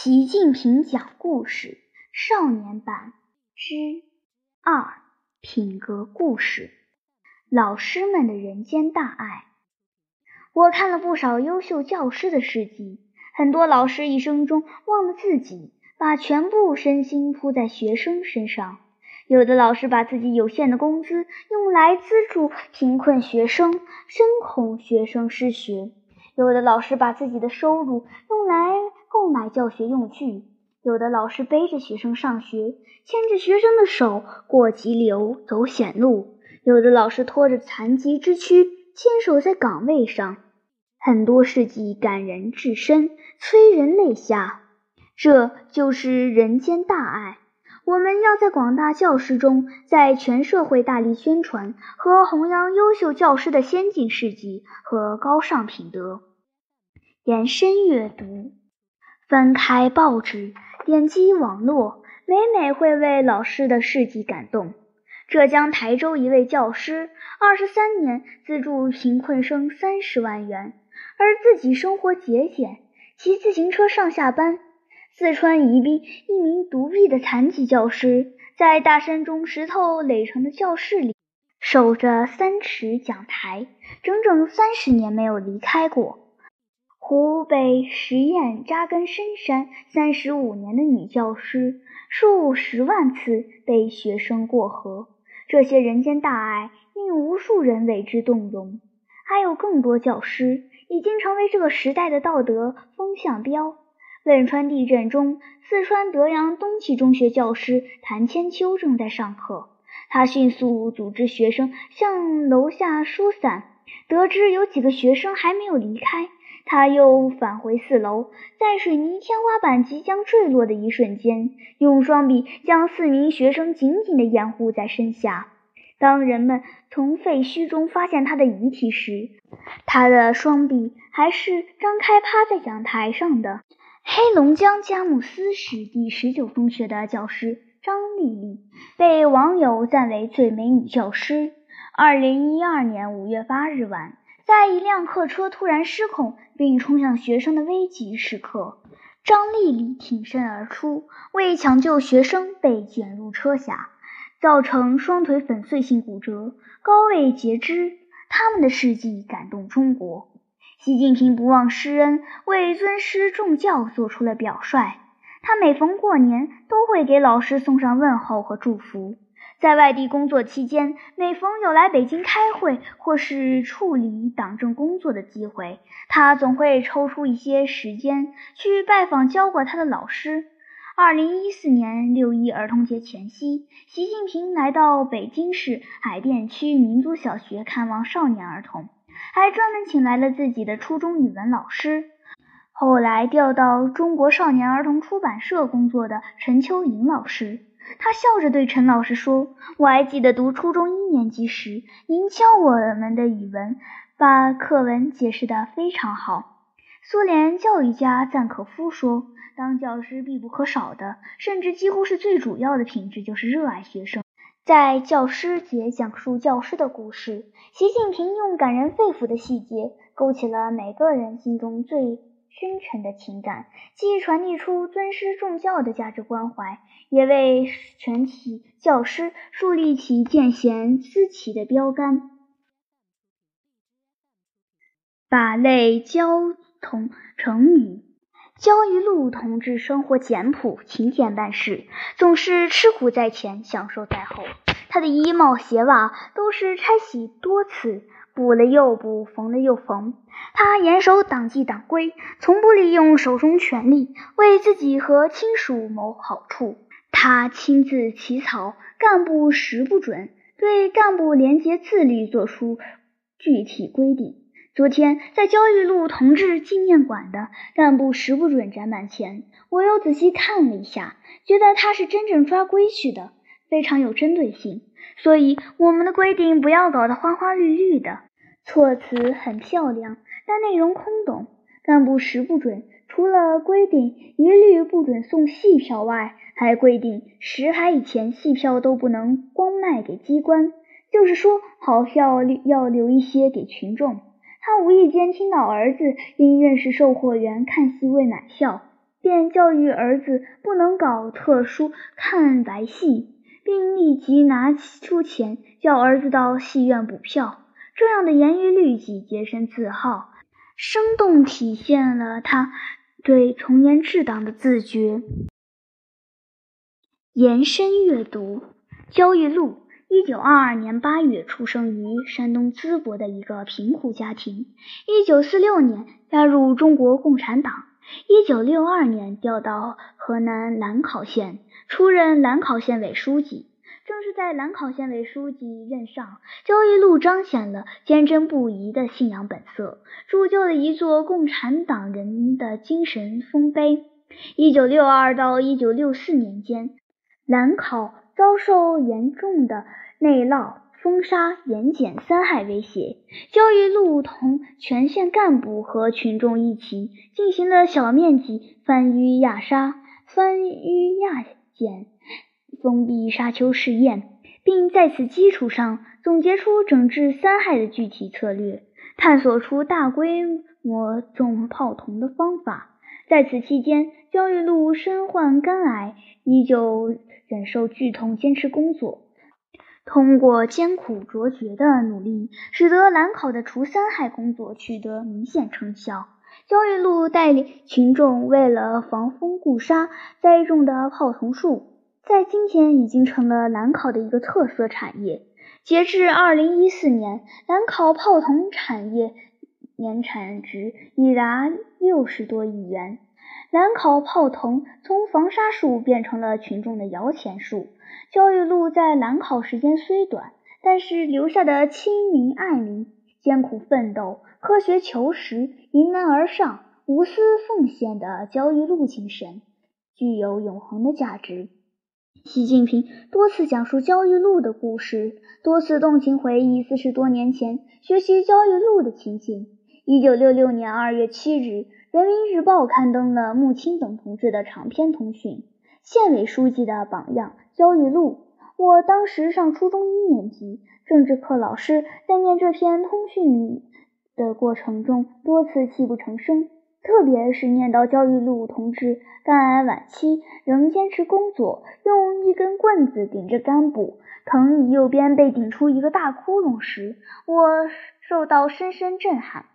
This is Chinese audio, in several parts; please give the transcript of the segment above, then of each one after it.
习近平讲故事少年版之二品格故事：老师们的人间大爱。我看了不少优秀教师的事迹，很多老师一生中忘了自己，把全部身心扑在学生身上。有的老师把自己有限的工资用来资助贫困学生，深恐学生失学；有的老师把自己的收入用来。购买教学用具，有的老师背着学生上学，牵着学生的手过急流、走险路；有的老师拖着残疾之躯，坚守在岗位上。很多事迹感人至深，催人泪下。这就是人间大爱。我们要在广大教师中，在全社会大力宣传和弘扬优秀教师的先进事迹和高尚品德。延伸阅读。翻开报纸，点击网络，每每会为老师的事迹感动。浙江台州一位教师，二十三年资助贫困生三十万元，而自己生活节俭，骑自行车上下班。四川宜宾一名独臂的残疾教师，在大山中石头垒成的教室里，守着三尺讲台，整整三十年没有离开过。湖北十堰扎根深山三十五年的女教师，数十万次被学生过河，这些人间大爱令无数人为之动容。还有更多教师已经成为这个时代的道德风向标。汶川地震中，四川德阳东汽中学教师谭千秋正在上课，他迅速组织学生向楼下疏散，得知有几个学生还没有离开。他又返回四楼，在水泥天花板即将坠落的一瞬间，用双臂将四名学生紧紧地掩护在身下。当人们从废墟中发现他的遗体时，他的双臂还是张开趴在讲台上的。黑龙江佳木斯市第十九中学的教师张丽丽被网友赞为最美女教师。二零一二年五月八日晚。在一辆客车突然失控并冲向学生的危急时刻，张丽丽挺身而出，为抢救学生被卷入车下，造成双腿粉碎性骨折、高位截肢。他们的事迹感动中国。习近平不忘师恩，为尊师重教做出了表率。他每逢过年都会给老师送上问候和祝福。在外地工作期间，每逢有来北京开会或是处理党政工作的机会，他总会抽出一些时间去拜访教过他的老师。二零一四年六一儿童节前夕，习近平来到北京市海淀区民族小学看望少年儿童，还专门请来了自己的初中语文老师。后来调到中国少年儿童出版社工作的陈秋莹老师。他笑着对陈老师说：“我还记得读初中一年级时，您教我们的语文，把课文解释得非常好。”苏联教育家赞可夫说：“当教师必不可少的，甚至几乎是最主要的品质，就是热爱学生。”在教师节讲述教师的故事，习近平用感人肺腑的细节，勾起了每个人心中最。君臣的情感，既传递出尊师重教的价值关怀，也为全体教师树立起见贤思齐的标杆。把泪交同成语，焦裕禄同志生活简朴，勤俭办事，总是吃苦在前，享受在后。他的衣帽鞋袜都是拆洗多次。补了又补，缝了又缝。他严守党纪党规，从不利用手中权力为自己和亲属谋好处。他亲自起草干部时不准，对干部廉洁自律作出具体规定。昨天在焦裕禄同志纪念馆的干部时不准展板前，我又仔细看了一下，觉得他是真正抓规矩的，非常有针对性。所以我们的规定不要搞得花花绿绿的。措辞很漂亮，但内容空洞。干部时不准，除了规定一律不准送戏票外，还规定十海以前戏票都不能光卖给机关，就是说好票要留一些给群众。他无意间听到儿子因认识售货员看戏未买票，便教育儿子不能搞特殊看白戏，并立即拿出钱叫儿子到戏院补票。这样的严于律己、洁身自好，生动体现了他对从严治党的自觉。延伸阅读：焦裕禄，一九二二年八月出生于山东淄博的一个贫苦家庭。一九四六年加入中国共产党。一九六二年调到河南兰考县，出任兰考县委书记。正是在兰考县委书记任上，焦裕禄彰显了坚贞不移的信仰本色，铸就了一座共产党人的精神丰碑。一九六二到一九六四年间，兰考遭受严重的内涝、封杀、盐碱三害威胁，焦裕禄同全县干部和群众一起进行了小面积翻淤压沙、翻淤压碱。封闭沙丘试验，并在此基础上总结出整治三害的具体策略，探索出大规模种炮筒的方法。在此期间，焦裕禄身患肝癌，依旧忍受剧痛，坚持工作。通过艰苦卓绝的努力，使得兰考的除三害工作取得明显成效。焦裕禄带领群众为了防风固沙，栽种的炮筒树。在今天已经成了兰考的一个特色产业。截至二零一四年，兰考炮筒产业年产值已达六十多亿元。兰考炮筒从防沙树变成了群众的摇钱树。焦裕禄在兰考时间虽短，但是留下的亲民爱民、艰苦奋斗、科学求实、迎难而上、无私奉献的焦裕禄精神，具有永恒的价值。习近平多次讲述焦裕禄的故事，多次动情回忆四十多年前学习焦裕禄的情景。一九六六年二月七日，《人民日报》刊登了穆青等同志的长篇通讯：“县委书记的榜样，焦裕禄。”我当时上初中一年级，政治课老师在念这篇通讯的过程中，多次泣不成声。特别是念到焦裕禄同志肝癌晚期仍坚持工作，用一根棍子顶着肝部，藤椅右边被顶出一个大窟窿时，我受到深深震撼。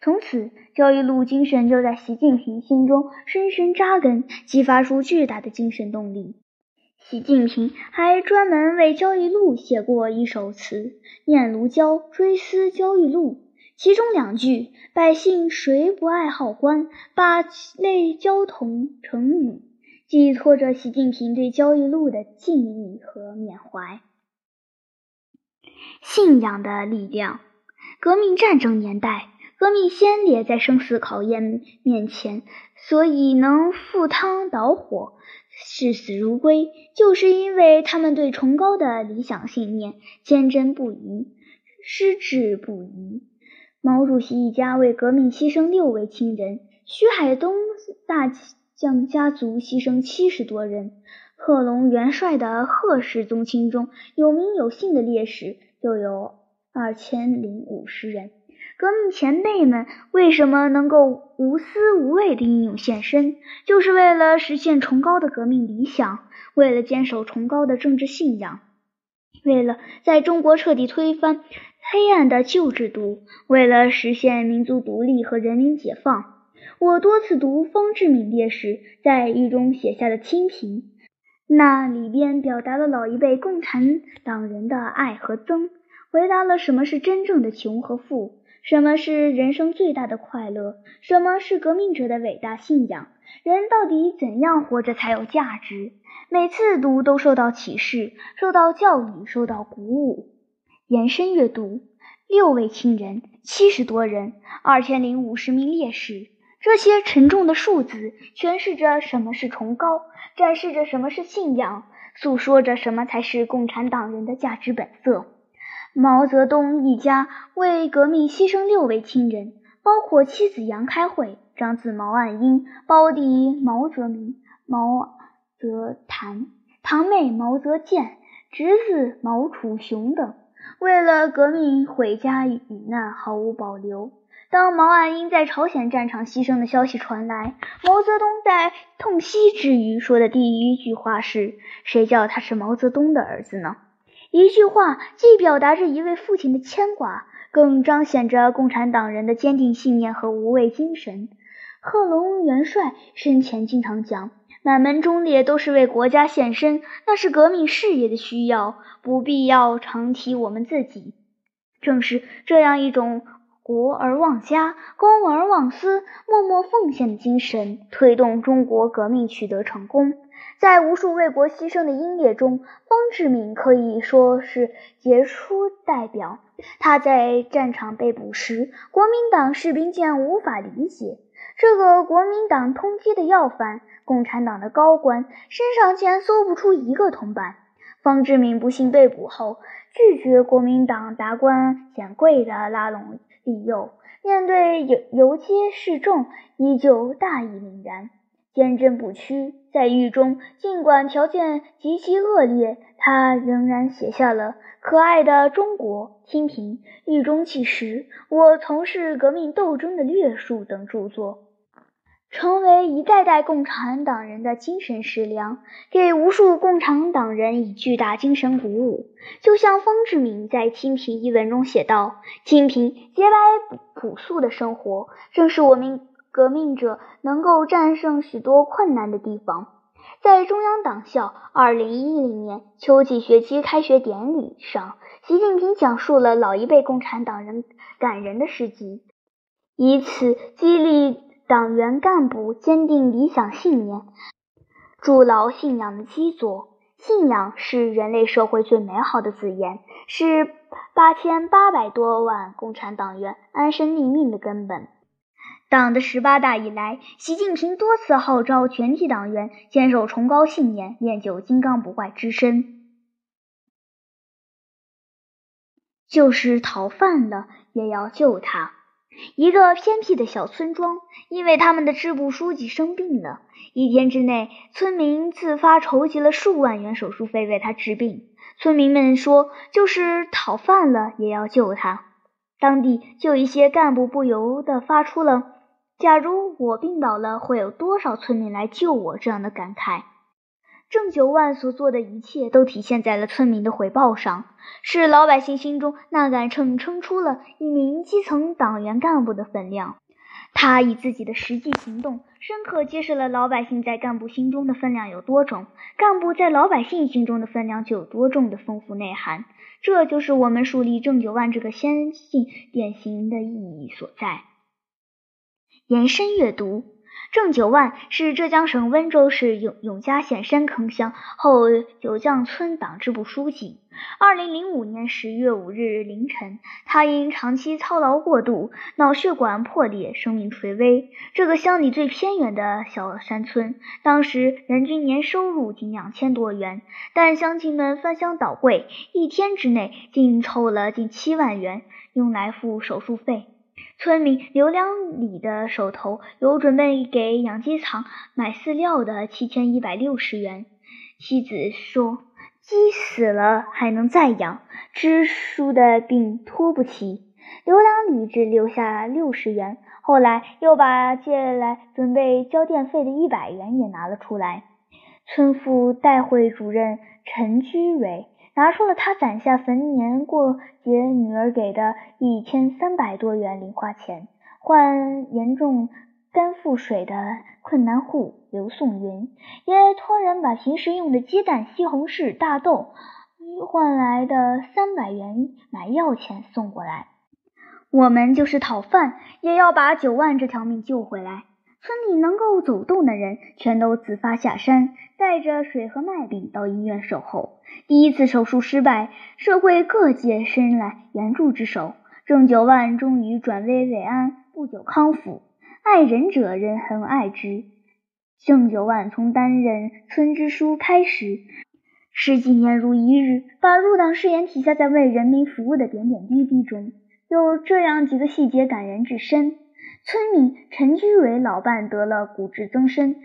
从此，焦裕禄精神就在习近平心中深深扎根，激发出巨大的精神动力。习近平还专门为焦裕禄写过一首词《念奴娇·追思焦裕禄》。其中两句“百姓谁不爱好官，把泪交同成语”，寄托着习近平对焦裕禄的敬意和缅怀。信仰的力量。革命战争年代，革命先烈在生死考验面前，所以能赴汤蹈火、视死如归，就是因为他们对崇高的理想信念坚贞不移、矢志不移。毛主席一家为革命牺牲六位亲人，徐海东大将家族牺牲七十多人，贺龙元帅的贺氏宗亲中有名有姓的烈士就有二千零五十人。革命前辈们为什么能够无私无畏的英勇献身？就是为了实现崇高的革命理想，为了坚守崇高的政治信仰，为了在中国彻底推翻。黑暗的旧制度，为了实现民族独立和人民解放，我多次读方志敏烈士在狱中写下的清贫，那里边表达了老一辈共产党人的爱和憎，回答了什么是真正的穷和富，什么是人生最大的快乐，什么是革命者的伟大信仰，人到底怎样活着才有价值？每次读都受到启示，受到教育，受到鼓舞。延伸阅读：六位亲人，七十多人，二千零五十名烈士。这些沉重的数字诠释着什么是崇高，展示着什么是信仰，诉说着什么才是共产党人的价值本色。毛泽东一家为革命牺牲六位亲人，包括妻子杨开慧、长子毛岸英、胞弟毛泽民、毛泽谭、堂妹毛泽建、侄子毛楚雄等。为了革命毁家与难毫无保留，当毛岸英在朝鲜战场牺牲的消息传来，毛泽东在痛惜之余说的第一句话是：“谁叫他是毛泽东的儿子呢？”一句话既表达着一位父亲的牵挂，更彰显着共产党人的坚定信念和无畏精神。贺龙元帅生前经常讲：“满门忠烈都是为国家献身，那是革命事业的需要，不必要常提我们自己。”正是这样一种。国而忘家，公而忘私，默默奉献的精神，推动中国革命取得成功。在无数为国牺牲的英烈中，方志敏可以说是杰出代表。他在战场被捕时，国民党士兵竟然无法理解，这个国民党通缉的要犯，共产党的高官身上竟然搜不出一个铜板。方志敏不幸被捕后，拒绝国民党达官显贵的拉拢。利诱，面对游游街示众，依旧大义凛然，坚贞不屈。在狱中，尽管条件极其恶劣，他仍然写下了《可爱的中国》《清贫》《狱中纪实》《我从事革命斗争的略述》等著作。成为一代代共产党人的精神食粮，给无数共产党人以巨大精神鼓舞。就像方志敏在《清贫》一文中写道：“清贫、洁白、朴素的生活，正是我们革命者能够战胜许多困难的地方。”在中央党校二零一零年秋季学期开学典礼上，习近平讲述了老一辈共产党人感人的事迹，以此激励。党员干部坚定理想信念，筑牢信仰的基座。信仰是人类社会最美好的字眼，是八千八百多万共产党员安身立命的根本。党的十八大以来，习近平多次号召全体党员坚守崇高信念，练就金刚不坏之身，就是逃犯了也要救他。一个偏僻的小村庄，因为他们的支部书记生病了，一天之内，村民自发筹集了数万元手术费为他治病。村民们说，就是讨饭了也要救他。当地就一些干部不由得发出了“假如我病倒了，会有多少村民来救我”这样的感慨。郑九万所做的一切都体现在了村民的回报上，是老百姓心中那杆秤称出了一名基层党员干部的分量。他以自己的实际行动，深刻揭示了老百姓在干部心中的分量有多重，干部在老百姓心中的分量就有多重的丰富内涵。这就是我们树立郑九万这个先进典型的意义所在。延伸阅读。郑九万是浙江省温州市永永嘉县山坑乡后九将村党支部书记。二零零五年十月五日凌晨，他因长期操劳过度，脑血管破裂，生命垂危。这个乡里最偏远的小山村，当时人均年收入仅两千多元，但乡亲们翻箱倒柜，一天之内竟凑了近七万元，用来付手术费。村民刘良礼的手头有准备给养鸡场买饲料的七千一百六十元。妻子说：“鸡死了还能再养，支书的病拖不起。”刘良礼只留下六十元，后来又把借来准备交电费的一百元也拿了出来。村妇代会主任陈居蕊。拿出了他攒下逢年过节女儿给的一千三百多元零花钱，换严重肝腹水的困难户刘颂云也托人把平时用的鸡蛋、西红柿、大豆换来的三百元买药钱送过来。我们就是讨饭，也要把九万这条命救回来。村里能够走动的人，全都自发下山，带着水和麦饼到医院守候。第一次手术失败，社会各界伸来援助之手，郑九万终于转危为安，不久康复。爱人者人恒爱之。郑九万从担任村支书开始，十几年如一日，把入党誓言体现在为人民服务的点点滴滴中。有这样几个细节感人至深。村民陈居蕊老伴得了骨质增生，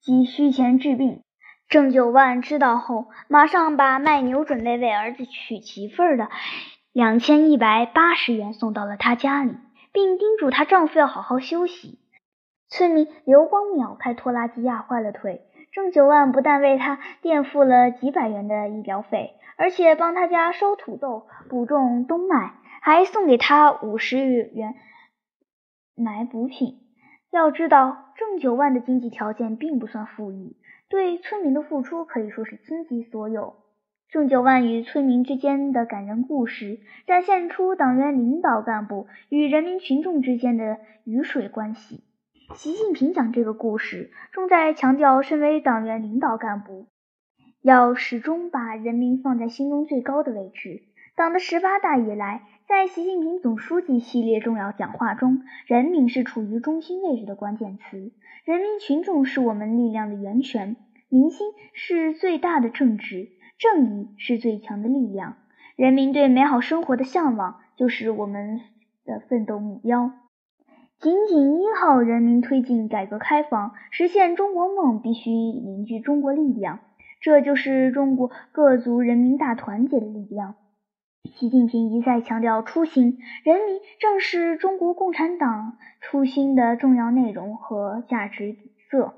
急需钱治病。郑九万知道后，马上把卖牛准备为儿子娶媳妇儿的两千一百八十元送到了他家里。并叮嘱她丈夫要好好休息。村民刘光淼开拖拉机压坏了腿，郑九万不但为他垫付了几百元的医疗费，而且帮他家收土豆、补种冬麦，还送给他五十元买补品。要知道，郑九万的经济条件并不算富裕，对村民的付出可以说是倾其所有。郑九万与村民之间的感人故事，展现出党员领导干部与人民群众之间的鱼水关系。习近平讲这个故事，重在强调，身为党员领导干部，要始终把人民放在心中最高的位置。党的十八大以来，在习近平总书记系列重要讲话中，人民是处于中心位置的关键词，人民群众是我们力量的源泉，民心是最大的政治。正义是最强的力量，人民对美好生活的向往就是我们的奋斗目标。紧紧依靠人民推进改革开放，实现中国梦，必须凝聚中国力量，这就是中国各族人民大团结的力量。习近平一再强调初心，人民正是中国共产党初心的重要内容和价值底色。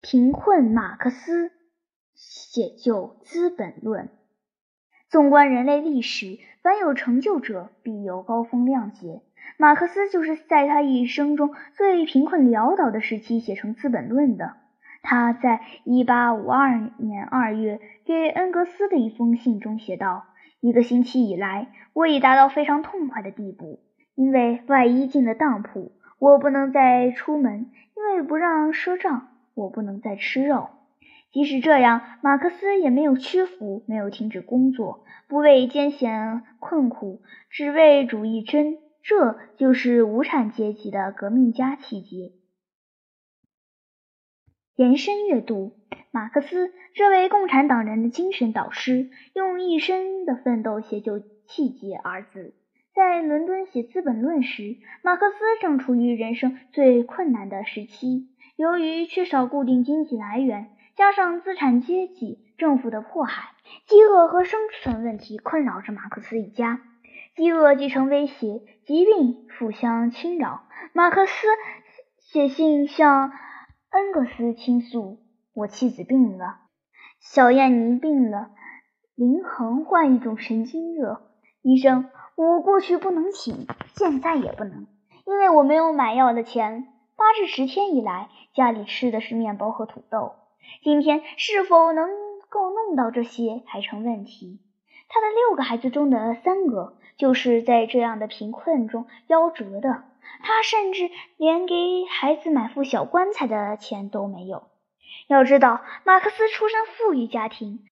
贫困马克思写就《资本论》。纵观人类历史，凡有成就者，必有高风亮节。马克思就是在他一生中最贫困潦倒的时期写成《资本论》的。他在1852年2月给恩格斯的一封信中写道：“一个星期以来，我已达到非常痛快的地步，因为外衣进了当铺，我不能再出门；因为不让赊账。”我不能再吃肉。即使这样，马克思也没有屈服，没有停止工作，不畏艰险困苦，只为主义真。这就是无产阶级的革命家气节。延伸阅读，马克思这位共产党人的精神导师，用一生的奋斗写就“气节”二字。在伦敦写《资本论》时，马克思正处于人生最困难的时期。由于缺少固定经济来源，加上资产阶级政府的迫害，饥饿和生存问题困扰着马克思一家。饥饿既成威胁，疾病互相侵扰。马克思写信向恩格斯倾诉：“我妻子病了，小燕妮病了，林恒患一种神经热。医生，我过去不能请，现在也不能，因为我没有买药的钱。”八至十天以来，家里吃的是面包和土豆。今天是否能够弄到这些还成问题。他的六个孩子中的三个就是在这样的贫困中夭折的。他甚至连给孩子买副小棺材的钱都没有。要知道，马克思出身富裕家庭，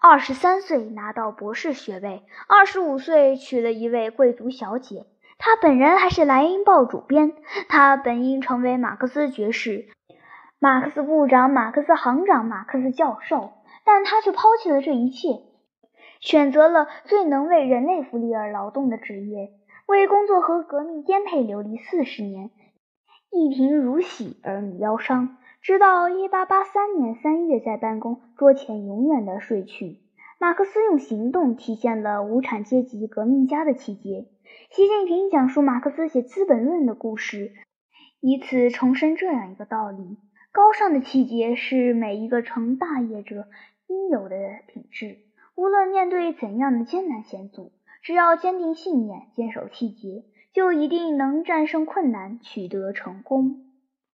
二十三岁拿到博士学位，二十五岁娶了一位贵族小姐。他本人还是《莱茵报》主编，他本应成为马克思爵士、马克思部长、马克思行长、马克思教授，但他却抛弃了这一切，选择了最能为人类福利而劳动的职业，为工作和革命颠沛流离四十年，一贫如洗，儿女夭伤，直到1883年3月，在办公桌前永远的睡去。马克思用行动体现了无产阶级革命家的气节。习近平讲述马克思写《资本论》的故事，以此重申这样一个道理：高尚的气节是每一个成大业者应有的品质。无论面对怎样的艰难险阻，只要坚定信念、坚守气节，就一定能战胜困难，取得成功。